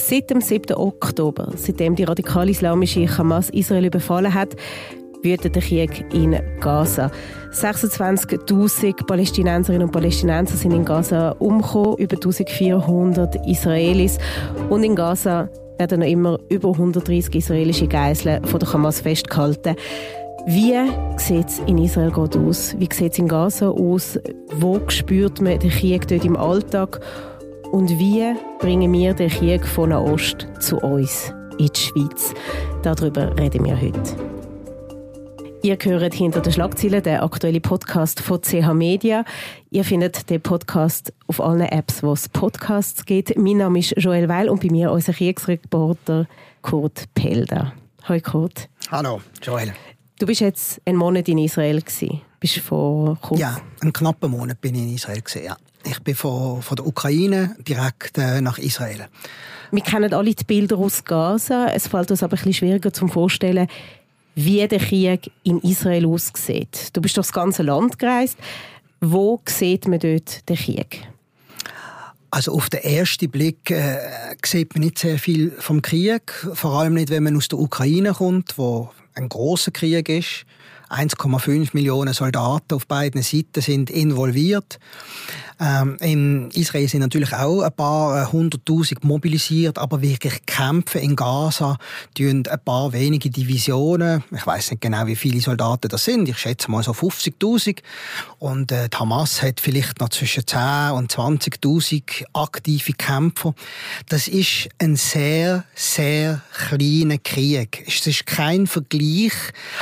Seit dem 7. Oktober, seitdem die radikal-islamische Hamas Israel überfallen hat, wütet der Krieg in Gaza. 26.000 Palästinenserinnen und Palästinenser sind in Gaza umgekommen, über 1400 Israelis. Und in Gaza werden noch immer über 130 israelische Geiseln von der Hamas festgehalten. Wie sieht es in Israel gerade aus? Wie sieht es in Gaza aus? Wo spürt man den Krieg dort im Alltag? Und wie bringen wir den Krieg von Nahost zu uns in die Schweiz? Darüber reden wir heute. Ihr hört hinter den Schlagzeilen den aktuellen Podcast von CH Media. Ihr findet den Podcast auf allen Apps, wo es Podcasts gibt. Mein Name ist Joel Weil und bei mir unser Kriegsreporter Kurt Pelder. Hallo Kurt. Hallo Joel. Du bist jetzt einen Monat in Israel gewesen. Bist vor kurz? Ja, einen knappen Monat bin ich in Israel gewesen, ja. Ich bin von, von der Ukraine direkt äh, nach Israel. Wir kennen alle die Bilder aus Gaza. Es fällt uns aber ein bisschen schwieriger zum Vorstellen, wie der Krieg in Israel aussieht. Du bist durch das ganze Land gereist. Wo sieht man dort den Krieg? Also auf den ersten Blick äh, sieht man nicht sehr viel vom Krieg, vor allem nicht, wenn man aus der Ukraine kommt, wo ein großer Krieg ist. 1,5 Millionen Soldaten auf beiden Seiten sind involviert. Ähm, in Israel sind natürlich auch ein paar äh, hunderttausend mobilisiert, aber wirklich kämpfen in Gaza tun ein paar wenige Divisionen. Ich weiß nicht genau, wie viele Soldaten das sind. Ich schätze mal so 50.000. Und äh, die Hamas hat vielleicht noch zwischen 10 und 20.000 aktive Kämpfer. Das ist ein sehr, sehr kleiner Krieg. Es ist kein Vergleich,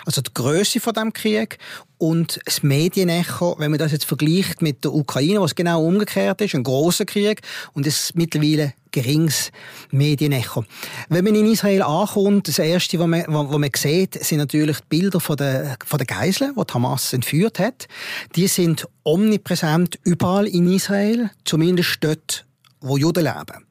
also die Größe von dem Krieg und das Medienecho, wenn man das jetzt vergleicht mit der Ukraine, was genau umgekehrt ist, ein großer Krieg und es mittlerweile geringes Medienecho. Wenn man in Israel ankommt, das Erste, was man, was man sieht, sind natürlich die Bilder von der, von der Geiseln, die, die Hamas entführt hat. Die sind omnipräsent überall in Israel, zumindest dort, wo Juden leben.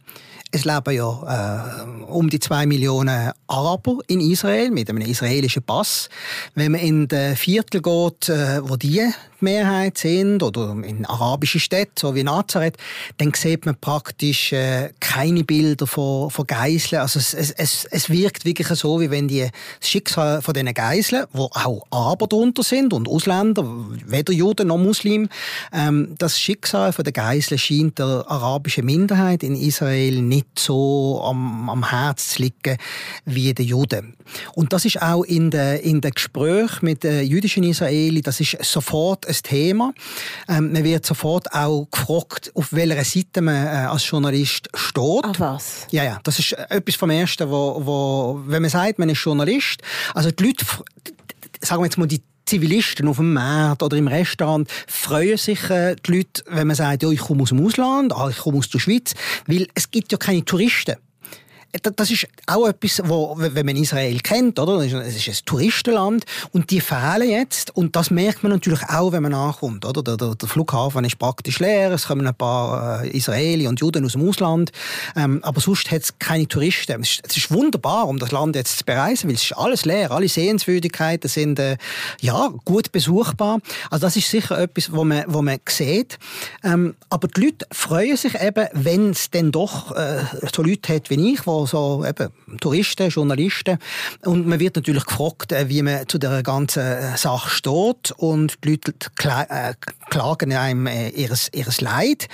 Es leben ja äh, um die zwei Millionen Araber in Israel mit einem israelischen Pass. Wenn man in den Viertel geht, äh, wo die Mehrheit sind oder in arabische Städte, so wie Nazareth, dann sieht man praktisch äh, keine Bilder von, von Geiseln. Also es, es, es wirkt wirklich so, wie wenn die das Schicksal von diesen Geiseln, wo auch Araber drunter sind und Ausländer, weder Juden noch Muslim, ähm, das Schicksal von der Geiseln scheint der arabischen Minderheit in Israel nicht so am, am Herz zu liegen wie den Juden. Und das ist auch in den in de Gesprächen mit jüdischen Israelis, das ist sofort ein Thema. Ähm, man wird sofort auch gefragt, auf welcher Seite man äh, als Journalist steht. Ach was? Ja, ja. Das ist etwas vom Ersten, wo, wo, wenn man sagt, man ist Journalist, also die Leute, sagen wir jetzt mal, die Zivilisten auf dem Markt oder im Restaurant freuen sich äh, die Leute, wenn man sagt, ja, ich komme aus dem Ausland, ah, ich komme aus der Schweiz, weil es gibt ja keine Touristen das ist auch etwas, wo, wenn man Israel kennt, oder? Es ist ein Touristenland und die fehlen jetzt und das merkt man natürlich auch, wenn man ankommt, oder? Der, der, der Flughafen ist praktisch leer, es kommen ein paar äh, Israeli und Juden aus dem Ausland, ähm, aber sonst hat es keine Touristen. Es ist, es ist, wunderbar, um das Land jetzt zu bereisen, weil es ist alles leer, alle Sehenswürdigkeiten sind äh, ja gut besuchbar. Also das ist sicher etwas, wo man, wo man sieht. Ähm, aber die Leute freuen sich eben, wenn es denn doch äh, so Leute hat wie ich, wo so eben Touristen, Journalisten. Und man wird natürlich gefragt, äh, wie man zu der ganzen äh, Sache steht. Und die Leute äh, klagen einem ihres, ihres Leid,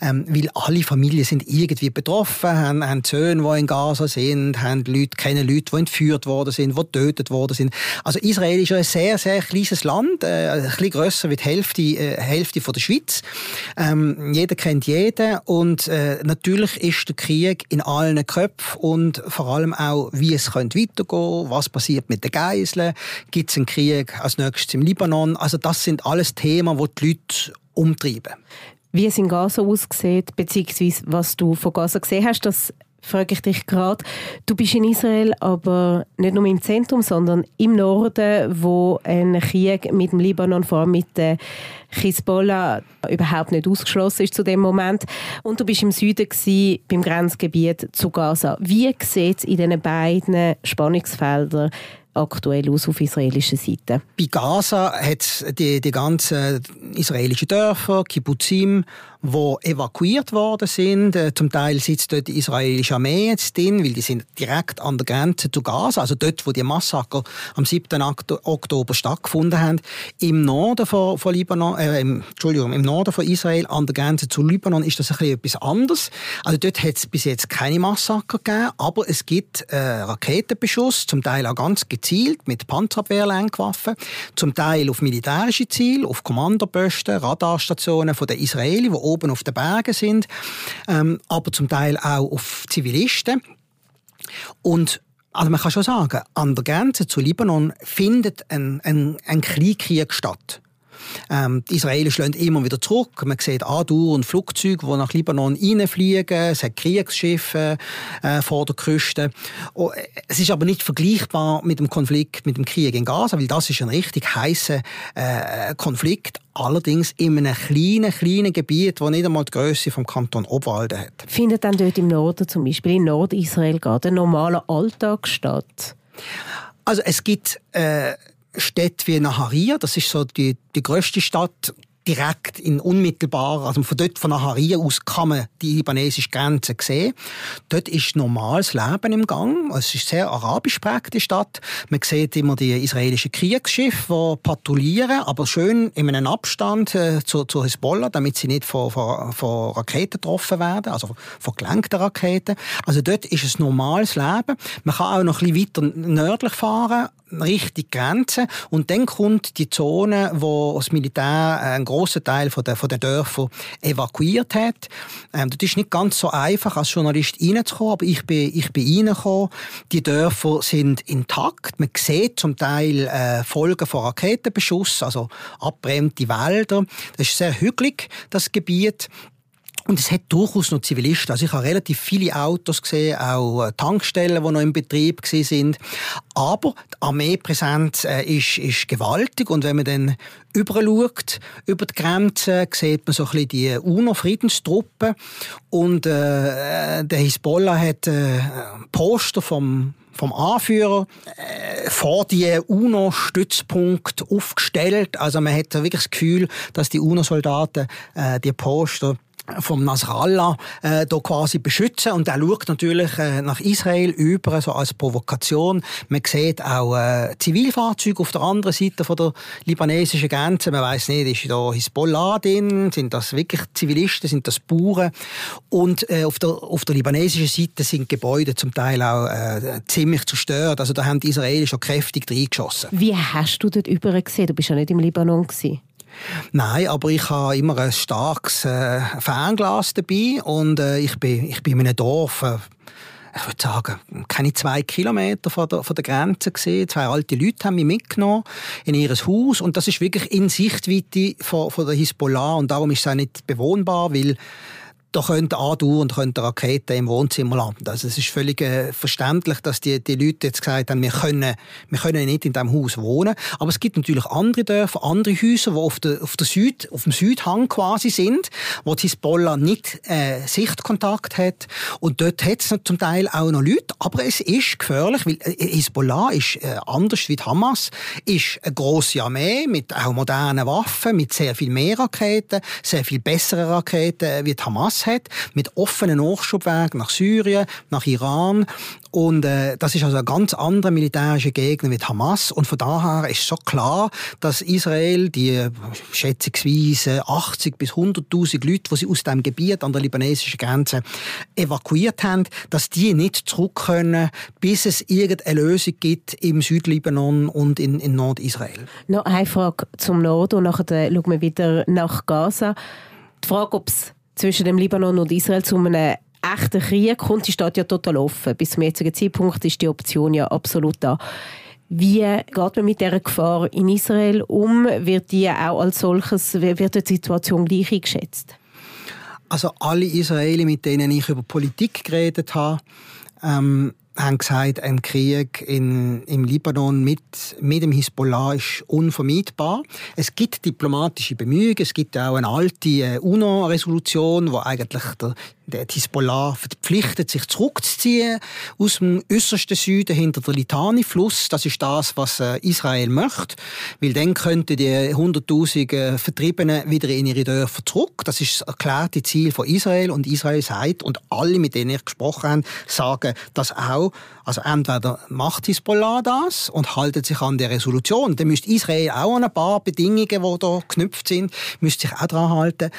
ähm, weil alle Familien sind irgendwie betroffen, haben, haben Söhne, die in Gaza sind, haben Leute, kennen Leute, die entführt worden sind, die getötet worden sind. Also Israel ist ein sehr, sehr kleines Land, ein bisschen grösser wie die Hälfte, äh, Hälfte von der Schweiz. Ähm, jeder kennt jeden und äh, natürlich ist der Krieg in allen Köpfen und vor allem auch, wie es könnte weitergehen was passiert mit den Geiseln, gibt es einen Krieg als nächstes im Libanon. Also das sind alles Themen, die die Leute umtreiben. Wie es in Gaza aussieht, beziehungsweise was du von Gaza gesehen hast, das frage ich dich gerade. Du bist in Israel, aber nicht nur im Zentrum, sondern im Norden, wo ein Krieg mit dem Libanon, vor allem mit der Hezbollah, überhaupt nicht ausgeschlossen ist zu dem Moment. Und du bist im Süden gewesen, beim Grenzgebiet zu Gaza. Wie sieht es in diesen beiden Spannungsfeldern aktuell aus auf israelischer Seite? Bei Gaza hat es die, die ganzen israelischen Dörfer, Kibbutzim die evakuiert worden sind. Äh, zum Teil sitzt dort die israelische Armee jetzt drin, weil die sind direkt an der Grenze zu Gaza, also dort, wo die Massaker am 7. Oktober stattgefunden haben. Im Norden von, von Libanon, äh, im, Entschuldigung, im Norden von Israel, an der Grenze zu Libanon, ist das ein bisschen etwas anderes. Also dort hat es bis jetzt keine Massaker gegeben, aber es gibt äh, Raketenbeschuss, zum Teil auch ganz gezielt mit Panzerabwehrlenkwaffen, zum Teil auf militärische Ziele, auf Kommandoposten, Radarstationen von den Israelis, oben auf den Bergen sind, ähm, aber zum Teil auch auf Zivilisten. Und also man kann schon sagen, an der Grenze zu Libanon findet ein, ein, ein Kleinkrieg statt. Ähm, die Israelis schlagen immer wieder zurück. Man sieht andauernd Flugzeuge, die nach Libanon reinfliegen. Es hat Kriegsschiffe äh, vor der Küste. Oh, es ist aber nicht vergleichbar mit dem Konflikt, mit dem Krieg in Gaza, weil das ist ein richtig heißer äh, Konflikt. Allerdings in einem kleinen, kleinen Gebiet, das nicht einmal die Größe vom Kanton Obwalden hat. Findet dann dort im Norden, zum Beispiel in Nordisrael, gerade ein normaler Alltag statt? Also es gibt äh, Städte wie Naharia, das ist so die, die größte Stadt direkt in unmittelbarer, also von dort von Naharia aus kann man die libanesische Grenze sehen. Dort ist normales Leben im Gang. Es ist sehr arabisch prägte Stadt. Man sieht immer die israelischen Kriegsschiffe, die patrouillieren, aber schön in einem Abstand äh, zur, zur Hezbollah, damit sie nicht von, von, von Raketen getroffen werden, also von gelenkten Raketen. Also dort ist es normales Leben. Man kann auch noch ein bisschen weiter nördlich fahren, Richtung Grenze. Und dann kommt die Zone, wo das Militär einen grossen Teil von der, von der Dörfer evakuiert hat. Ähm, das ist nicht ganz so einfach, als Journalist reinzukommen, aber ich bin, ich bin reingekommen. Die Dörfer sind intakt. Man sieht zum Teil äh, Folgen von Raketenbeschuss, also abbrennte Wälder. Das ist sehr hügelig, das Gebiet. Und es hat durchaus noch Zivilisten. Also ich habe relativ viele Autos gesehen, auch äh, Tankstellen, die noch im Betrieb sind. Aber die Armeepräsenz äh, ist, ist gewaltig. Und wenn man dann überschaut, über die Grenze, sieht man so ein bisschen die UNO-Friedenstruppen. Und äh, der Hisbollah hat äh, Poster vom vom Anführer äh, vor die UNO-Stützpunkt aufgestellt. Also man hat wirklich das Gefühl, dass die UNO-Soldaten äh, die Poster vom Nasrallah äh, da quasi beschützen und er schaut natürlich äh, nach Israel über so als Provokation. Man sieht auch äh, Zivilfahrzeuge auf der anderen Seite von der libanesischen Grenze. Man weiß nicht, ist da Hisbollah drin, sind das wirklich Zivilisten, sind das Bauern und äh, auf der auf der libanesischen Seite sind Gebäude zum Teil auch äh, ziemlich zerstört. Also da haben die Israelis schon kräftig reingeschossen. Wie hast du dort über gesehen? Du bist ja nicht im Libanon gewesen. Nein, aber ich habe immer ein starkes äh, Fernglas dabei und äh, ich, bin, ich bin in einem Dorf, äh, ich würde sagen, keine zwei Kilometer von der, von der Grenze gesehen. Zwei alte Leute haben mich mitgenommen in ihr Haus und das ist wirklich in Sichtweite von, von der Hisbollah und darum ist es auch nicht bewohnbar, weil da könnte andauernd könnte Raketen im Wohnzimmer landen. Also es ist völlig äh, verständlich, dass die, die Leute jetzt gesagt haben, wir können, wir können nicht in diesem Haus wohnen. Aber es gibt natürlich andere Dörfer, andere Häuser, die auf, der, auf, der Süd, auf dem Südhang quasi sind, wo die Hisbollah nicht äh, Sichtkontakt hat. Und dort hat es zum Teil auch noch Leute, aber es ist gefährlich, weil äh, Hisbollah ist äh, anders wie Hamas, ist eine grosse Armee mit auch modernen Waffen, mit sehr viel mehr Raketen, sehr viel besseren Raketen wie Hamas hat, mit offenen Nachschubwegen nach Syrien, nach Iran. Und äh, das ist also ein ganz anderer militärischer Gegner wie Hamas. Und von daher ist so klar, dass Israel die schätzungsweise 80 bis 100.000 Leute, die sie aus dem Gebiet an der libanesischen Grenze evakuiert haben, dass die nicht zurück können, bis es irgendeine Lösung gibt im Südlibanon und in, in Nordisrael. Noch eine Frage zum Norden und nachher schauen wir wieder nach Gaza. Die Frage, ob es zwischen dem Libanon und Israel zu einem echten Krieg kommt, die steht ja total offen. Bis zum jetzigen Zeitpunkt ist die Option ja absolut da. Wie geht man mit dieser Gefahr in Israel um? Wird die auch als solches, wird die Situation gleich eingeschätzt? Also alle Israelis, mit denen ich über Politik geredet habe, ähm, haben gesagt, ein Krieg in, im Libanon mit, mit dem Hisbollah ist unvermeidbar. Es gibt diplomatische Bemühungen, es gibt auch eine alte äh, UNO-Resolution, wo eigentlich der Der Hisbollah verpflichtet sich zurückzuziehen aus dem äußersten Süden hinter der Litani-Fluss. Das ist das, was äh, Israel möchte, weil dann könnten die hunderttausenden Vertriebenen wieder in ihre Dörfer zurück. Das ist das erklärte Ziel von Israel und Israel sagt und alle, mit denen ich gesprochen habe, sagen das auch. Also entweder macht Hisbollah das und haltet sich an der Resolution, dann müsste Israel auch an ein paar Bedingungen, die da geknüpft sind, müsste sich auch daran halten.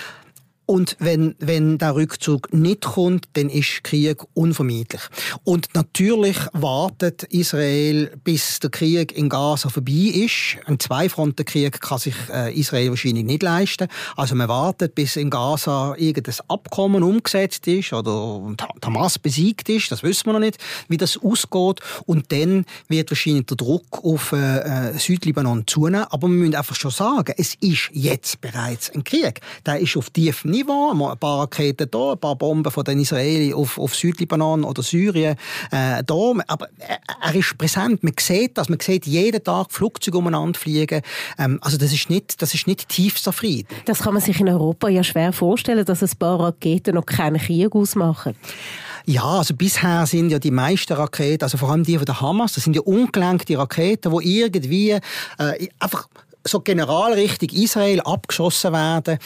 Und wenn, wenn der Rückzug nicht kommt, dann ist Krieg unvermeidlich. Und natürlich wartet Israel, bis der Krieg in Gaza vorbei ist. Ein Zweifrontenkrieg kann sich äh, Israel wahrscheinlich nicht leisten. Also man wartet, bis in Gaza irgendein Abkommen umgesetzt ist oder Hamas besiegt ist. Das wissen wir noch nicht, wie das ausgeht. Und dann wird wahrscheinlich der Druck auf äh, äh Südlibanon zunehmen. Aber wir müssen einfach schon sagen, es ist jetzt bereits ein Krieg. Der ist auf tiefem Niveau, ein paar Raketen da, ein paar Bomben von den Israelis auf, auf Südlibanon oder Syrien äh, da. Aber er ist präsent. Man sieht das. Man sieht jeden Tag Flugzeuge umeinander fliegen. Ähm, also das ist nicht, das ist nicht tiefster Frieden. Das kann man sich in Europa ja schwer vorstellen, dass ein paar Raketen noch keinen Krieg ausmachen. Ja, also bisher sind ja die meisten Raketen, also vor allem die von der Hamas, das sind ja ungelenkte Raketen, die irgendwie äh, einfach so Generalrichtung Israel abgeschossen werden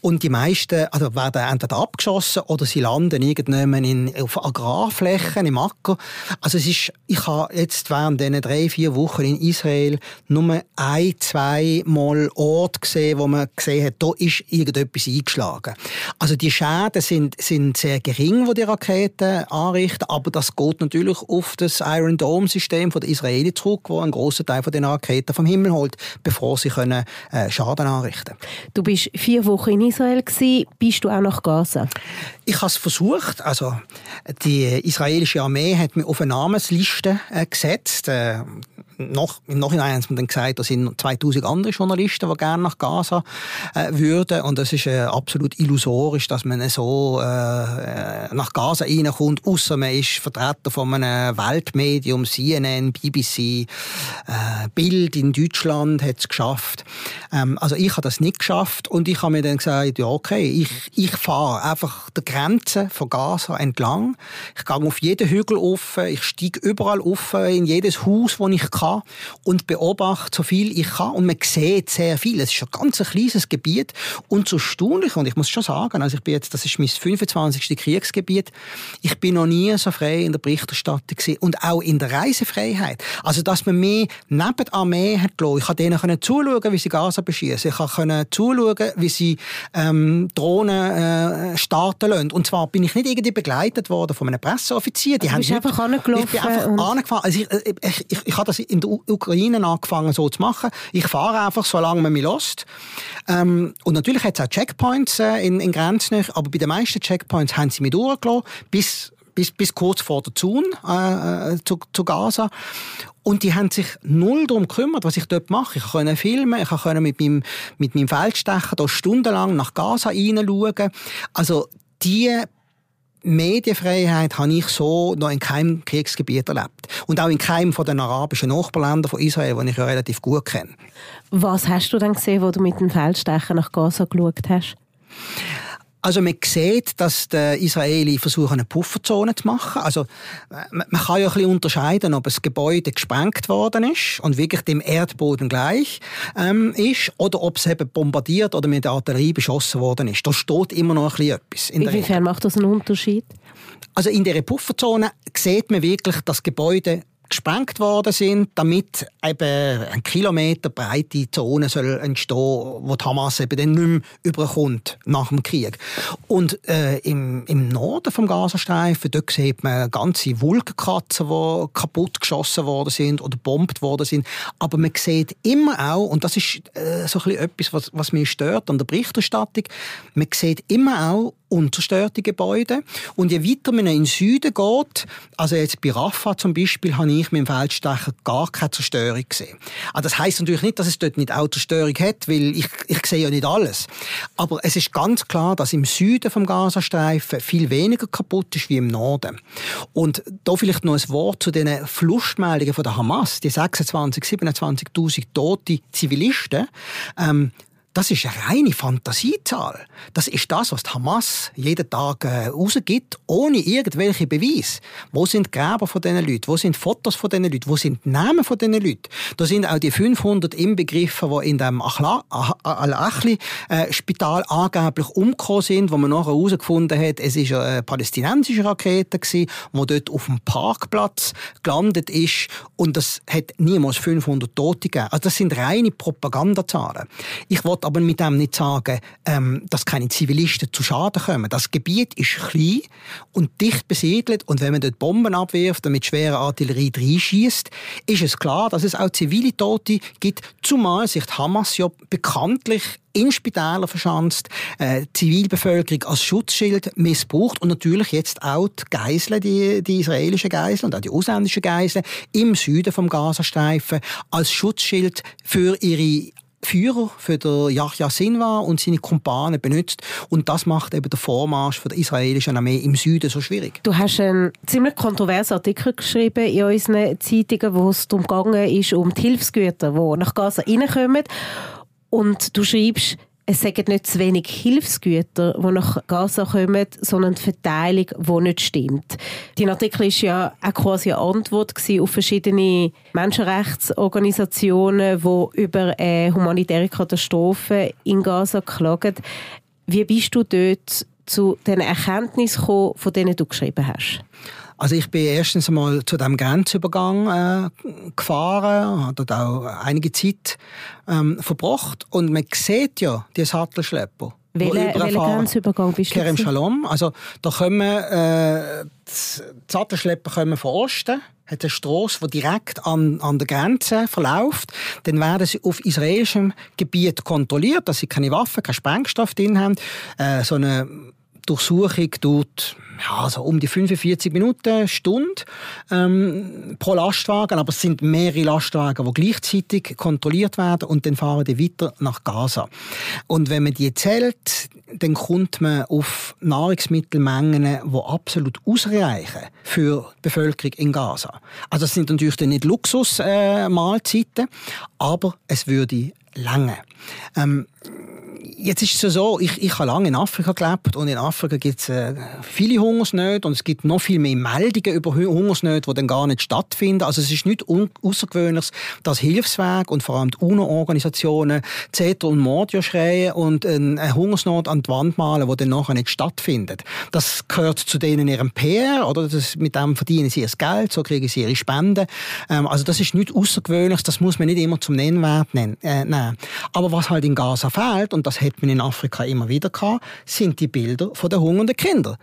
und die meisten also werden entweder abgeschossen oder sie landen irgendwann in, auf Agrarflächen im Acker. Also es ist, ich habe jetzt während diesen drei, vier Wochen in Israel nur ein, zwei Mal Ort gesehen, wo man gesehen hat, da ist irgendetwas eingeschlagen. Also die Schäden sind, sind sehr gering, wo die Raketen anrichten, aber das geht natürlich auf das Iron Dome System von der Israeli zurück, wo ein großer Teil von den Raketen vom Himmel holt, bevor sie sie können, äh, Schaden anrichten Du bist vier Wochen in Israel gewesen. Bist du auch nach Gaza? Ich habe es versucht. Also die israelische Armee hat mich auf eine Namensliste äh, gesetzt. Äh, noch, Im Nachhinein haben sie mir dann gesagt, da sind 2000 andere Journalisten, die gerne nach Gaza äh, würden. Und das ist äh, absolut illusorisch, dass man so äh, nach Gaza reinkommt, außer man ist Vertreter von einem Weltmedium, CNN, BBC, äh, Bild in Deutschland hat es geschafft. Ähm, also ich habe das nicht geschafft und ich habe mir dann gesagt, ja okay, ich, ich fahre einfach der Grenze von Gaza entlang. Ich gehe auf jeden Hügel auf, ich steige überall auf, in jedes Haus, wo ich kann kann und beobachte so viel ich kann und man sieht sehr viel. Es ist ein ganz kleines Gebiet und so erstaunlich und ich muss schon sagen, also ich bin jetzt, das ist mein 25. Kriegsgebiet, ich bin noch nie so frei in der Berichterstattung gewesen und auch in der Reisefreiheit. Also dass man mir neben der Armee hat gelassen. Ich konnte denen zuschauen, wie sie Gaza beschießen. Ich konnte zuschauen, wie sie ähm, Drohnen äh, starten lassen. Und zwar bin ich nicht irgendwie begleitet worden von einem Presseoffizier. Die also haben bist einfach angelaufen? Ich bin einfach angefahren. Also ich, ich, ich, ich, ich habe das in der Ukraine angefangen so zu machen. Ich fahre einfach, solange man mich lässt. Ähm, und natürlich hat es auch Checkpoints äh, in, in Grenzen, aber bei den meisten Checkpoints haben sie mich durchgelassen, bis bis, bis kurz vor der Zone äh, äh, zu, zu Gaza. Und die haben sich null darum gekümmert, was ich dort mache. Ich konnte filmen, ich konnte mit meinem, mit meinem Feldstecher stundenlang nach Gaza hineinschauen. Also die Medienfreiheit habe ich so noch in keinem Kriegsgebiet erlebt. Und auch in keinem von den arabischen Nachbarländern von Israel, die ich ja relativ gut kenne. Was hast du dann gesehen, wo du mit dem Feldstecher nach Gaza geschaut hast? Also man sieht, dass die Israeli versuchen, eine Pufferzone zu machen. Also man kann ja ein bisschen unterscheiden, ob das Gebäude gesprengt worden ist und wirklich dem Erdboden gleich ähm, ist, oder ob es eben bombardiert oder mit der Artillerie beschossen worden ist. Da steht immer noch ein bisschen etwas. Inwiefern macht das einen Unterschied? Also in der Pufferzone sieht man wirklich, dass Gebäude gesprengt worden sind, damit eben ein Kilometer breite Zone soll entstehen, wo die Hamas eben dann nicht mehr überkommt nach dem Krieg. Und äh, im, im Norden vom Gazastreifen, dort sieht man ganze Wolkenkratzen, die kaputt geschossen worden sind oder bombt worden sind. Aber man sieht immer auch, und das ist äh, so ein bisschen etwas, was, was mich stört an der Berichterstattung, man sieht immer auch unzerstörte Gebäude. Und je weiter man in den Süden geht, also jetzt bei Rafah zum Beispiel, habe ich mit dem Feldstecher gar keine Zerstörung gesehen. Also das heißt natürlich nicht, dass es dort nicht auch Zerstörung hat, weil ich, ich sehe ja nicht alles. Aber es ist ganz klar, dass im Süden vom Gazastreifen viel weniger kaputt ist wie im Norden. Und da vielleicht noch ein Wort zu den Fluchtmeldungen von der Hamas, die 26, 27.000 tote Zivilisten. Ähm, das ist eine reine Fantasiezahl. Das ist das, was die Hamas jeden Tag äh, rausgibt, ohne irgendwelche Beweise. Wo sind die Gräber von diesen Leuten? Wo sind Fotos von diesen Leuten? Wo sind die Namen von diesen Leuten? Da sind auch die 500 inbegriffen, die in dem Al-Achli-Spital angeblich umgekommen sind, wo man nachher herausgefunden hat, es ist eine palästinensische Rakete die dort auf dem Parkplatz gelandet ist und das hat niemals 500 Tote gegeben. Also das sind reine Propagandazahlen. Ich aber mit dem nicht sagen, ähm, dass keine Zivilisten zu Schaden kommen. Das Gebiet ist klein und dicht besiedelt und wenn man dort Bomben abwirft und mit schwerer Artillerie reinschießt, ist es klar, dass es auch zivile Tote gibt, zumal sich die Hamas ja bekanntlich in Spitälern verschanzt, äh, die Zivilbevölkerung als Schutzschild missbraucht und natürlich jetzt auch die Geiseln, die, die israelischen Geiseln und auch die ausländischen Geiseln im Süden vom Gazastreifen als Schutzschild für ihre Führer für den Yahya Sinwar und seine Kumpanen benutzt. Und das macht eben den Vormarsch der israelischen Armee im Süden so schwierig. Du hast einen ziemlich kontroversen Artikel geschrieben in unseren Zeitungen, wo es darum gegangen ist, um die Hilfsgüter, die nach Gaza reinkommen. Und du schreibst, es sind nicht zu wenig Hilfsgüter, die nach Gaza kommen, sondern die Verteilung, die nicht stimmt. Dein Artikel war ja auch quasi eine Antwort auf verschiedene Menschenrechtsorganisationen, die über eine humanitäre Katastrophe in Gaza klagen. Wie bist du dort zu den Erkenntnissen gekommen, von denen du geschrieben hast? Also ich bin erstens einmal zu dem Grenzübergang äh, gefahren, habe dort auch einige Zeit ähm, verbracht und man sieht ja die Sattelschlepper. Welcher Grenzübergang bist du? Kerem Shalom. Also da kommen äh, die Sattelschlepper kommen von Osten hat eine Strasse, die direkt an, an der Grenze verläuft. Dann werden sie auf israelischem Gebiet kontrolliert, dass sie keine Waffen, keinen Sprengstoff drin haben. Äh, so eine Durchsuchung tut ja, so um die 45 Minuten, Stunde ähm, pro Lastwagen. Aber es sind mehrere Lastwagen, die gleichzeitig kontrolliert werden und dann fahren die weiter nach Gaza. Und wenn man die zählt, dann kommt man auf Nahrungsmittelmengen, die absolut ausreichen für die Bevölkerung in Gaza. Also es sind natürlich nicht Luxusmahlzeiten, äh, aber es würde lange. Ähm, jetzt ist es so, ich, ich habe lange in Afrika gelebt und in Afrika gibt es äh, viele Hungersnöte und es gibt noch viel mehr Meldungen über Hungersnöte, die dann gar nicht stattfinden. Also es ist nicht außergewöhnlich, dass Hilfswerke und vor allem die UNO-Organisationen Zeter und Mordio schreien und eine Hungersnot an die Wand malen, die dann nachher nicht stattfindet. Das gehört zu denen ihrem PR, oder? Das, mit dem verdienen sie ihr Geld, so kriegen sie ihre Spenden. Ähm, also das ist nicht außergewöhnlich, das muss man nicht immer zum Nennwert nennen. Äh, nehmen. Aber was halt in Gaza fehlt, und das hat man in Afrika immer wieder gehabt, sind die Bilder von den hungernden Kindern.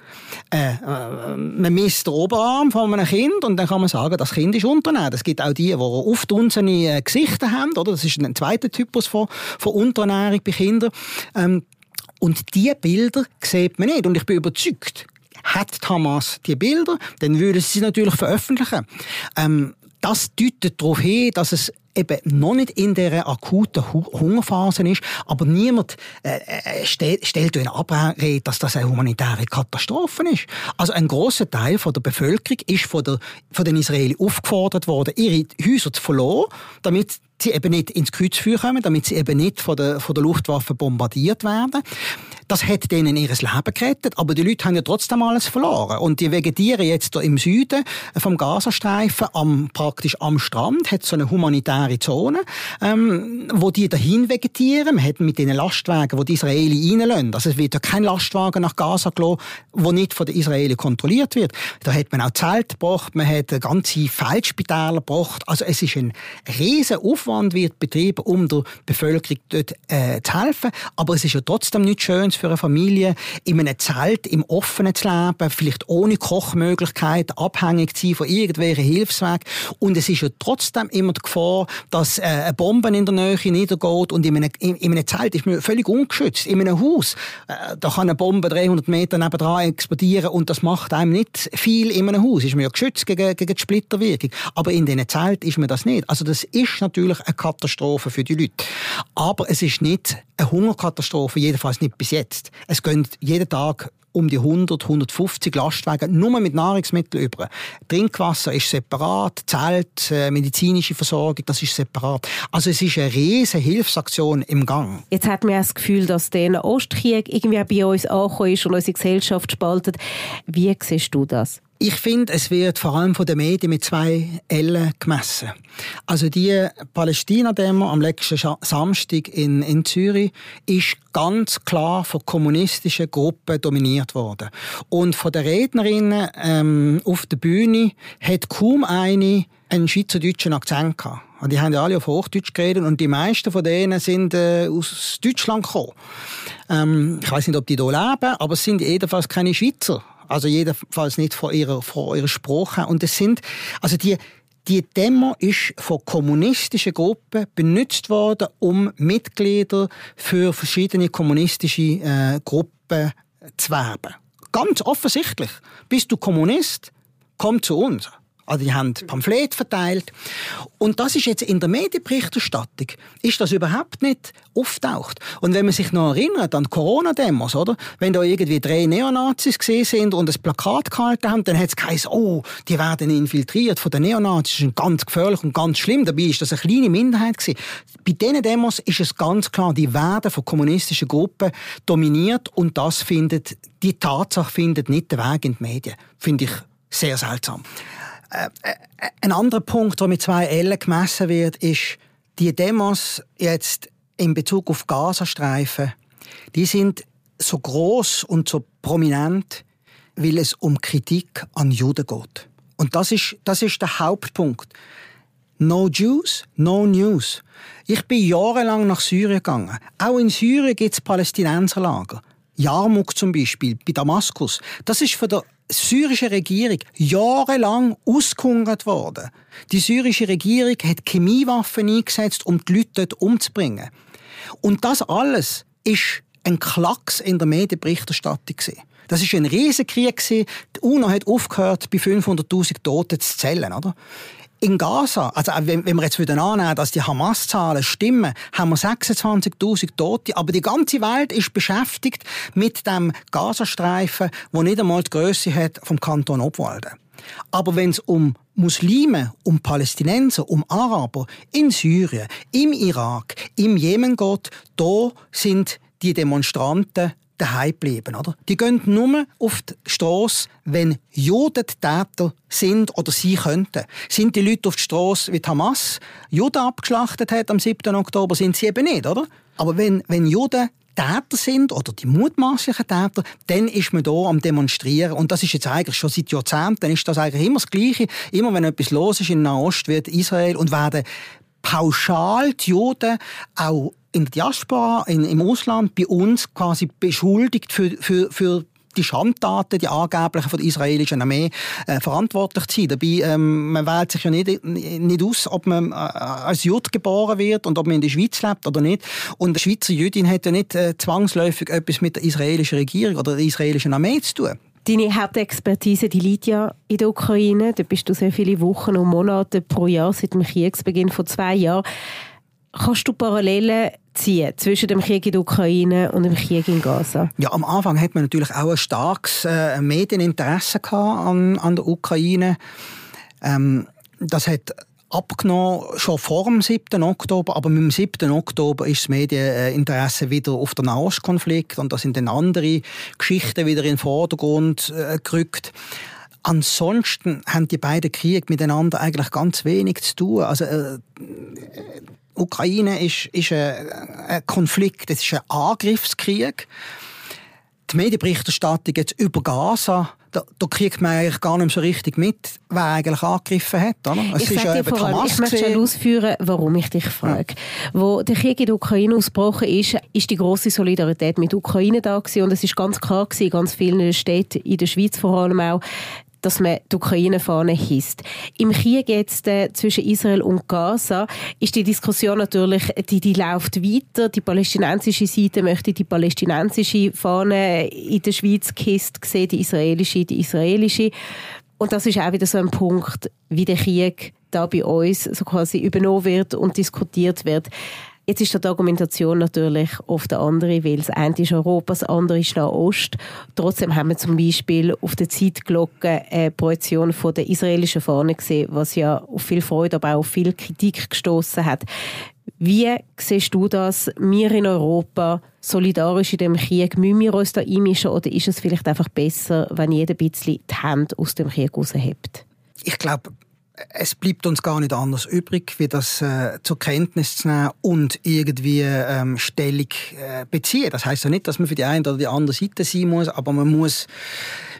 Äh, äh, man misst den Oberarm von einem Kind und dann kann man sagen, das Kind ist unterernährt. Es gibt auch die, die oft unsere äh, Gesichter haben, oder? Das ist ein zweiter Typus von, von Unterernährung bei Kindern. Ähm, und diese Bilder sieht man nicht. Und ich bin überzeugt, hat Hamas die Bilder, dann würde sie sie natürlich veröffentlichen. Ähm, das deutet darauf hin, dass es eben noch nicht in der akuten Hungerphase ist, aber niemand äh, äh stellt, stellt in Abrede, dass das eine humanitäre Katastrophe ist. Also ein großer Teil von der Bevölkerung ist von, der, von den Israelis aufgefordert worden, ihre Häuser zu verloren, damit sie eben nicht ins Kreuzfeuer kommen, damit sie eben nicht von der, von der Luftwaffe bombardiert werden. Das hat denen ihr Leben gerettet, aber die Leute haben ja trotzdem alles verloren. Und die vegetieren jetzt im Süden vom Gazastreifen, am, praktisch am Strand, hat so eine humanitäre Zone, ähm, wo die dahin vegetieren. Man hat mit den Lastwagen, wo die Israeli reinlassen. Also es wird ja kein Lastwagen nach Gaza gelassen, wo nicht von den Israeli kontrolliert wird. Da hat man auch Zelt gebracht, man hat ganze Feldspitäler gebracht. Also es ist ein riesen Aufwand wird betrieben, um der Bevölkerung dort äh, zu helfen. Aber es ist ja trotzdem nicht schön für eine Familie, in einem Zelt im Offenen zu leben, vielleicht ohne Kochmöglichkeiten, abhängig zu sein von irgendwelchen Hilfswegen. Und es ist ja trotzdem immer die Gefahr, dass äh, eine Bombe in der Nähe niedergeht und in einem, in, in einem Zelt ist man völlig ungeschützt. In einem Haus, äh, da kann eine Bombe 300 Meter nebenan explodieren und das macht einem nicht viel in einem Haus. Ist man ja geschützt gegen, gegen die Splitterwirkung. Aber in diesen Zelt ist man das nicht. Also das ist natürlich eine Katastrophe für die Leute. Aber es ist nicht eine Hungerkatastrophe, jedenfalls nicht bis jetzt jetzt. Es gehen jeden Tag um die 100, 150 Lastwagen nur mit Nahrungsmitteln über. Trinkwasser ist separat, Zelt, äh, medizinische Versorgung, das ist separat. Also es ist eine riesige Hilfsaktion im Gang. Jetzt hat man das Gefühl, dass der Ostkrieg irgendwie bei uns angekommen ist und unsere Gesellschaft spaltet. Wie siehst du das? Ich finde, es wird vor allem von den Medien mit zwei Ellen gemessen. Also die Palästina-Demo am letzten Samstag in, in Zürich ist ganz klar von kommunistischen Gruppen dominiert worden. Und von den Rednerinnen ähm, auf der Bühne hat kaum eine einen schweizerdeutschen Akzent gehabt. Die haben ja alle auf Hochdeutsch geredet und die meisten von denen sind äh, aus Deutschland gekommen. Ähm, ich weiß nicht, ob die hier leben, aber es sind jedenfalls keine Schweizer. Also jedenfalls nicht von ihrer, von ihrer Sprache. Und es sind, also die, die Demo ist von kommunistischen Gruppen benutzt worden, um Mitglieder für verschiedene kommunistische äh, Gruppen zu werben. Ganz offensichtlich. Bist du Kommunist? Komm zu uns. Also die haben Pamphlet verteilt. Und das ist jetzt in der Medienberichterstattung, ist das überhaupt nicht auftaucht. Und wenn man sich noch erinnert an Corona-Demos, oder? Wenn da irgendwie drei Neonazis gesehen sind und ein Plakat gehalten haben, dann hat es geheißen, oh, die werden infiltriert von den Neonazis, das ist ganz gefährlich und ganz schlimm. Dabei ist das eine kleine Minderheit gewesen. Bei diesen Demos ist es ganz klar, die werden von kommunistischen Gruppen dominiert und das findet, die Tatsache findet nicht den Weg in die Medien. Finde ich sehr seltsam. Ein anderer Punkt, der mit zwei Ellen gemessen wird, ist, die Demos jetzt in Bezug auf Gazastreifen, die sind so groß und so prominent, weil es um Kritik an Juden geht. Und das ist, das ist der Hauptpunkt. No Jews, no News. Ich bin jahrelang nach Syrien gegangen. Auch in Syrien gibt es Palästinenserlager. Jarmuk zum Beispiel, bei Damaskus. Das ist von der syrischen Regierung jahrelang ausgehungert worden. Die syrische Regierung hat Chemiewaffen eingesetzt, um die Leute dort umzubringen. Und das alles ist ein Klacks in der Medienberichterstattung. Das ist ein Riesenkrieg. Die UNO hat aufgehört, bei 500.000 Toten zu zählen. Oder? In Gaza, also wenn, wenn wir jetzt wieder annehmen, dass die Hamas-Zahlen stimmen, haben wir 26.000 Tote, aber die ganze Welt ist beschäftigt mit dem Gazastreifen, wo nicht einmal die Größe hat vom Kanton Obwalden. Aber wenn es um Muslime, um Palästinenser, um Araber in Syrien, im Irak, im Jemen geht, da sind die Demonstranten daheim bleiben, oder? Die gehen nur auf die Strasse, wenn Juden Täter sind oder sie könnten. Sind die Leute auf die Strasse, wie die Hamas Juden abgeschlachtet hat am 7. Oktober, sind sie eben nicht, oder? Aber wenn, wenn Juden Täter sind oder die mutmaßlichen Täter, dann ist man hier am Demonstrieren. Und das ist jetzt eigentlich schon seit Jahrzehnten, ist das eigentlich immer das Gleiche. Immer wenn etwas los ist in Nahost, wird Israel und werden pauschal die Juden auch in der Diaspora, in, im Ausland, bei uns quasi beschuldigt für, für, für die Schandtaten, die angeblichen von der israelischen Armee äh, verantwortlich zu sein. Dabei, ähm, man wählt sich ja nicht, nicht aus, ob man äh, als Jude geboren wird und ob man in der Schweiz lebt oder nicht. Und eine Schweizer Jüdin hat ja nicht äh, zwangsläufig etwas mit der israelischen Regierung oder der israelischen Armee zu tun. Deine Hauptexpertise die liegt ja in der Ukraine. Da bist du sehr viele Wochen und Monate pro Jahr seit dem Kriegsbeginn vor zwei Jahren. Kannst du Parallelen ziehen zwischen dem Krieg in der Ukraine und dem Krieg in Gaza? Ja, am Anfang hat man natürlich auch ein starkes äh, Medieninteresse an, an der Ukraine. Ähm, das hat abgenommen, schon vor dem 7. Oktober, aber mit dem 7. Oktober ist das Medieninteresse wieder auf den Nahostkonflikt und da sind dann andere Geschichten wieder in den Vordergrund äh, gerückt. Ansonsten haben die beiden Kriege miteinander eigentlich ganz wenig zu tun. Also äh, Ukraine ist, ist ein, ein Konflikt, es ist ein Angriffskrieg. Die Medienberichterstattung jetzt über Gaza, da, da, kriegt man eigentlich gar nicht so richtig mit, wer eigentlich angegriffen hat. Oder? Es ich, ist ja vor allem, ich möchte schon ausführen, warum ich dich frage. Ja. Wo der Krieg in der Ukraine ausgebrochen ist, ist die große Solidarität mit der Ukraine da gewesen. und es ist ganz klar gewesen, ganz vielen Städten in der Schweiz vor allem auch, dass man die Ukraine-Fahne hisst. Im Krieg jetzt äh, zwischen Israel und Gaza ist die Diskussion natürlich, die, die läuft weiter. Die palästinensische Seite möchte die palästinensische Fahne in der Schweiz gehisst sehen, die israelische, die israelische. Und das ist auch wieder so ein Punkt, wie der Krieg da bei uns so quasi übernommen wird und diskutiert wird. Jetzt ist die Argumentation natürlich oft eine andere, weil das eine ist Europa, das andere ist Nahost. Trotzdem haben wir zum Beispiel auf der Zeitglocke eine Projektion von der israelischen Fahne gesehen, was ja auf viel Freude, aber auch auf viel Kritik gestoßen hat. Wie siehst du das? Wir in Europa solidarisch in dem Krieg, müssen wir uns da einmischen oder ist es vielleicht einfach besser, wenn jeder ein bisschen die Hände aus dem Krieg raushebt? Ich glaube, es bleibt uns gar nicht anders übrig, wie das äh, zur Kenntnis zu nehmen und irgendwie ähm, Stellung äh, beziehen. Das heißt ja nicht, dass man für die eine oder die andere Seite sein muss, aber man muss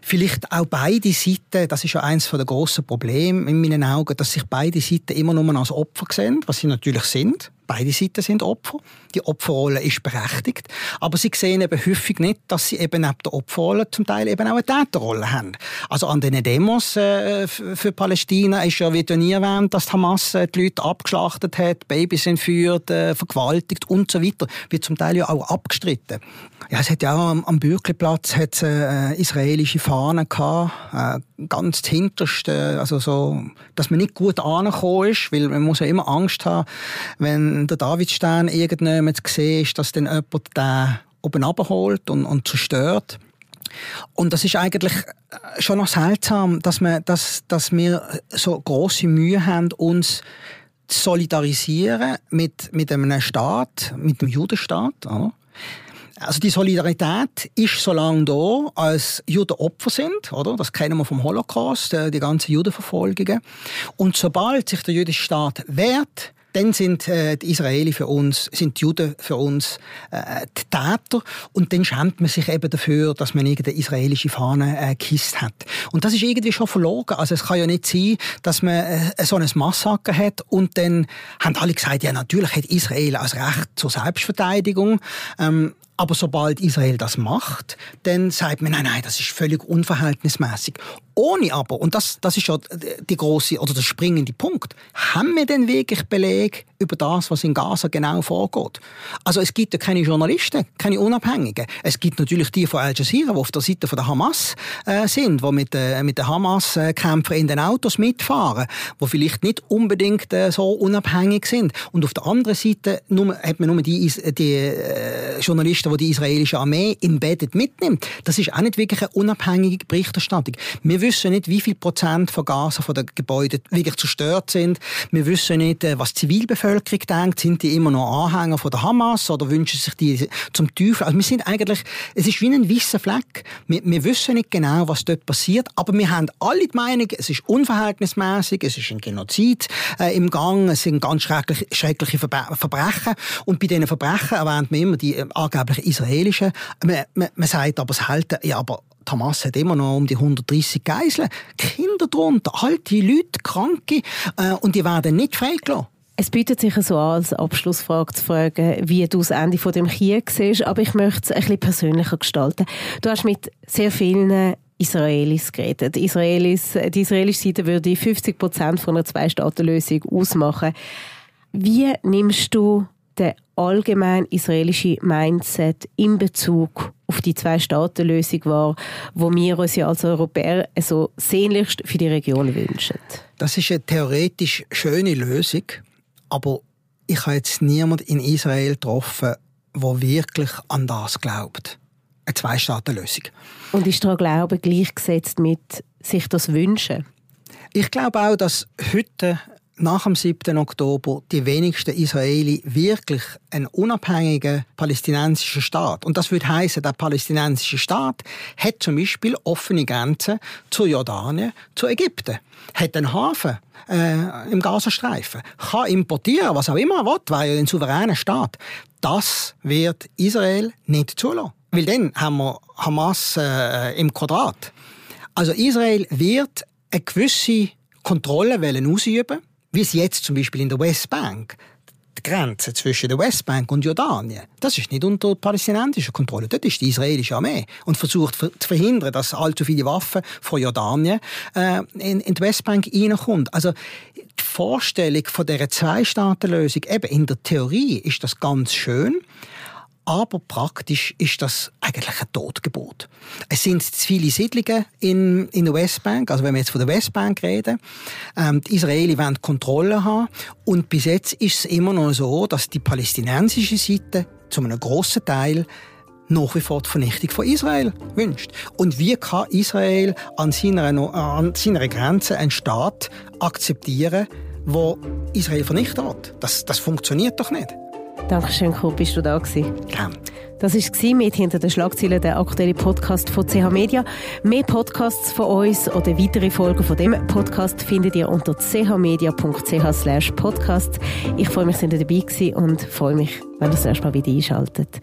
vielleicht auch beide Seiten, das ist ja eines der grossen Probleme in meinen Augen, dass sich beide Seiten immer nur als Opfer sehen, was sie natürlich sind. Beide Seiten sind Opfer. Die Opferrolle ist berechtigt. Aber sie sehen eben häufig nicht, dass sie eben neben der Opferrolle zum Teil eben auch eine Täterrolle haben. Also an den Demos äh, für Palästina ist ja wieder nie erwähnt, dass Hamas äh, die Leute abgeschlachtet hat, Babys entführt, äh, vergewaltigt und so weiter. Wird zum Teil ja auch abgestritten. Ja, es hat ja auch am, am Bürgerplatz hat äh, israelische Fahnen gehabt, äh, ganz hinterste, also so, dass man nicht gut angekommen ist, weil man muss ja immer Angst haben, wenn der Davidstern irgendjemand sieht, dass dann jemand den oben abholt und, und zerstört. Und das ist eigentlich äh, schon noch seltsam, dass, wir, dass, dass wir so große Mühe haben, uns zu solidarisieren mit, mit einem Staat, mit dem Judenstaat. Also die Solidarität ist so lange da, als Juden Opfer sind, oder? Das kennen wir vom Holocaust, äh, die ganzen Judenverfolgungen. Und sobald sich der jüdische Staat wehrt, dann sind äh, die Israeli für uns, sind die Juden für uns äh, die Täter und dann schämt man sich eben dafür, dass man irgendeine israelische Fahne äh, gekisst hat. Und das ist irgendwie schon verlogen. Also es kann ja nicht sein, dass man äh, so ein Massaker hat und dann haben alle gesagt, ja natürlich hat Israel als Recht zur Selbstverteidigung. Ähm, aber sobald Israel das macht, dann sagt man, nein, nein, das ist völlig unverhältnismäßig. Ohne aber, und das, das ist ja die große oder der springende Punkt, haben wir denn wirklich Beleg über das, was in Gaza genau vorgeht? Also es gibt ja keine Journalisten, keine Unabhängigen. Es gibt natürlich die von Al Jazeera, die auf der Seite von der Hamas äh, sind, die mit, äh, mit den Hamas-Kämpfern in den Autos mitfahren, die vielleicht nicht unbedingt äh, so unabhängig sind. Und auf der anderen Seite nur, hat man nur die, die äh, Journalisten, die die israelische Armee embedded mitnimmt. Das ist auch nicht wirklich eine unabhängige Berichterstattung. Wir wissen nicht, wie viel Prozent von Gaza, von den Gebäuden wirklich zerstört sind. Wir wissen nicht, äh, was die Zivilbevölkerung denkt. Sind die immer noch Anhänger von der Hamas oder wünschen sich die zum Teufel? Also wir sind eigentlich, es ist wie ein weißer Fleck. Wir, wir wissen nicht genau, was dort passiert, aber wir haben alle die Meinung, es ist unverhältnismäßig, es ist ein Genozid äh, im Gang, es sind ganz schreckliche, schreckliche Verbrechen und bei diesen Verbrechen erwähnt man immer die äh, angeblich israelischen. Man, man, man sagt aber es hält, ja, aber Hamas hat immer noch um die 130 Geiseln. Kinder drunter, alte Leute, Kranke, äh, und die werden nicht freigelassen. Es bietet sich so an, als Abschlussfrage zu fragen, wie du das Ende von dem Krieg siehst, aber ich möchte es ein bisschen persönlicher gestalten. Du hast mit sehr vielen Israelis geredet. Die, Israelis, die israelische Seite würde 50 Prozent von einer Zwei-Staaten-Lösung ausmachen. Wie nimmst du den allgemein israelische Mindset in Bezug auf die Zwei-Staaten-Lösung war, wo wir uns ja als Europäer so sehnlichst für die Region wünschen. Das ist eine theoretisch schöne Lösung, aber ich habe jetzt niemanden in Israel getroffen, der wirklich an das glaubt. Eine Zwei-Staaten-Lösung. Und ist daran Glauben gleichgesetzt mit sich das wünschen? Ich glaube auch, dass heute nach dem 7. Oktober die wenigsten Israeli wirklich einen unabhängigen palästinensischen Staat. Und das würde heißen, der palästinensische Staat hat zum Beispiel offene Grenzen zu Jordanien, zu Ägypten, hat einen Hafen äh, im Gazastreifen, kann importieren, was auch immer er will, weil er ein souveräner Staat. Das wird Israel nicht zulassen. Weil dann haben wir Hamas äh, im Quadrat. Also Israel wird eine gewisse Kontrolle ausüben wie es jetzt zum Beispiel in der Westbank die Grenze zwischen der Westbank und Jordanien, das ist nicht unter palästinensischer Kontrolle. Dort ist die israelische Armee und versucht zu verhindern, dass allzu viele Waffen von Jordanien äh, in, in die Westbank reinkommen. Also die Vorstellung von dieser Zwei-Staaten-Lösung, eben in der Theorie ist das ganz schön, aber praktisch ist das eigentlich ein Totgebot. Es sind zu viele Siedlungen in, in der Westbank, also wenn wir jetzt von der Westbank reden. Ähm, die Israelis wollen Kontrolle haben und bis jetzt ist es immer noch so, dass die palästinensische Seite zu einem grossen Teil nach wie vor die Vernichtung von Israel wünscht. Und wie kann Israel an seiner, an seiner Grenze einen Staat akzeptieren, wo Israel vernichtet hat? Das, das funktioniert doch nicht. Dankeschön, Kurt, bist du da gewesen? Gerne. Das war mit hinter den Schlagzeilen der aktuelle Podcast von CH Media. Mehr Podcasts von uns oder weitere Folgen von dem Podcast findet ihr unter chmedia.ch podcast. Ich freue mich, dass ihr dabei gewesen und freue mich, wenn ihr das erste Mal wieder einschaltet.